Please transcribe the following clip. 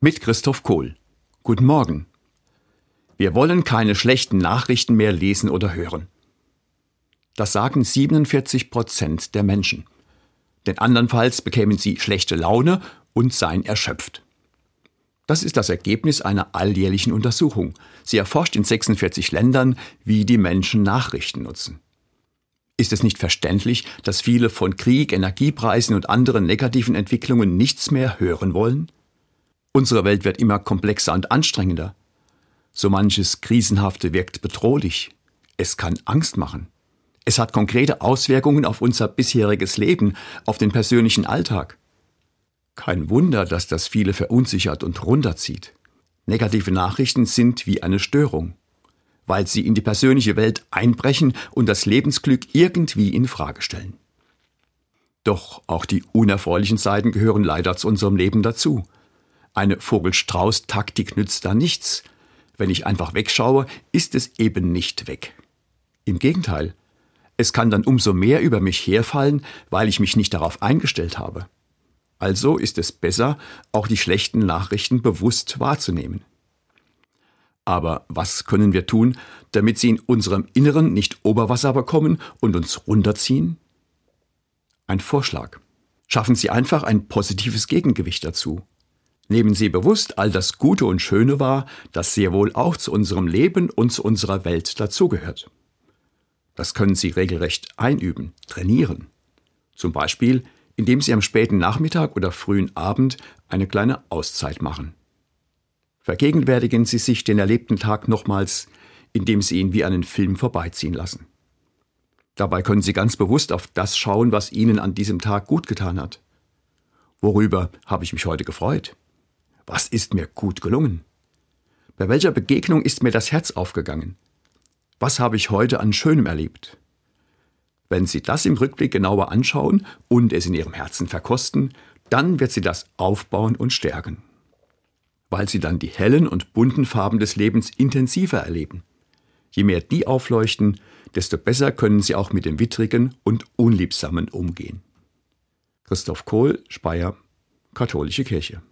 Mit Christoph Kohl. Guten Morgen. Wir wollen keine schlechten Nachrichten mehr lesen oder hören. Das sagen 47 Prozent der Menschen. Denn andernfalls bekämen sie schlechte Laune und seien erschöpft. Das ist das Ergebnis einer alljährlichen Untersuchung. Sie erforscht in 46 Ländern, wie die Menschen Nachrichten nutzen. Ist es nicht verständlich, dass viele von Krieg, Energiepreisen und anderen negativen Entwicklungen nichts mehr hören wollen? Unsere Welt wird immer komplexer und anstrengender. So manches Krisenhafte wirkt bedrohlich. Es kann Angst machen. Es hat konkrete Auswirkungen auf unser bisheriges Leben, auf den persönlichen Alltag. Kein Wunder, dass das viele verunsichert und runterzieht. Negative Nachrichten sind wie eine Störung, weil sie in die persönliche Welt einbrechen und das Lebensglück irgendwie in Frage stellen. Doch auch die unerfreulichen Seiten gehören leider zu unserem Leben dazu. Eine Vogelstrauß-Taktik nützt da nichts. Wenn ich einfach wegschaue, ist es eben nicht weg. Im Gegenteil, es kann dann umso mehr über mich herfallen, weil ich mich nicht darauf eingestellt habe. Also ist es besser, auch die schlechten Nachrichten bewusst wahrzunehmen. Aber was können wir tun, damit sie in unserem Inneren nicht Oberwasser bekommen und uns runterziehen? Ein Vorschlag. Schaffen Sie einfach ein positives Gegengewicht dazu. Nehmen Sie bewusst all das Gute und Schöne wahr, das sehr wohl auch zu unserem Leben und zu unserer Welt dazugehört. Das können Sie regelrecht einüben, trainieren. Zum Beispiel, indem Sie am späten Nachmittag oder frühen Abend eine kleine Auszeit machen. Vergegenwärtigen Sie sich den erlebten Tag nochmals, indem Sie ihn wie einen Film vorbeiziehen lassen. Dabei können Sie ganz bewusst auf das schauen, was Ihnen an diesem Tag gut getan hat. Worüber habe ich mich heute gefreut? Was ist mir gut gelungen? Bei welcher Begegnung ist mir das Herz aufgegangen? Was habe ich heute an Schönem erlebt? Wenn Sie das im Rückblick genauer anschauen und es in Ihrem Herzen verkosten, dann wird Sie das aufbauen und stärken. Weil Sie dann die hellen und bunten Farben des Lebens intensiver erleben. Je mehr die aufleuchten, desto besser können Sie auch mit dem Wittrigen und Unliebsamen umgehen. Christoph Kohl, Speyer, Katholische Kirche.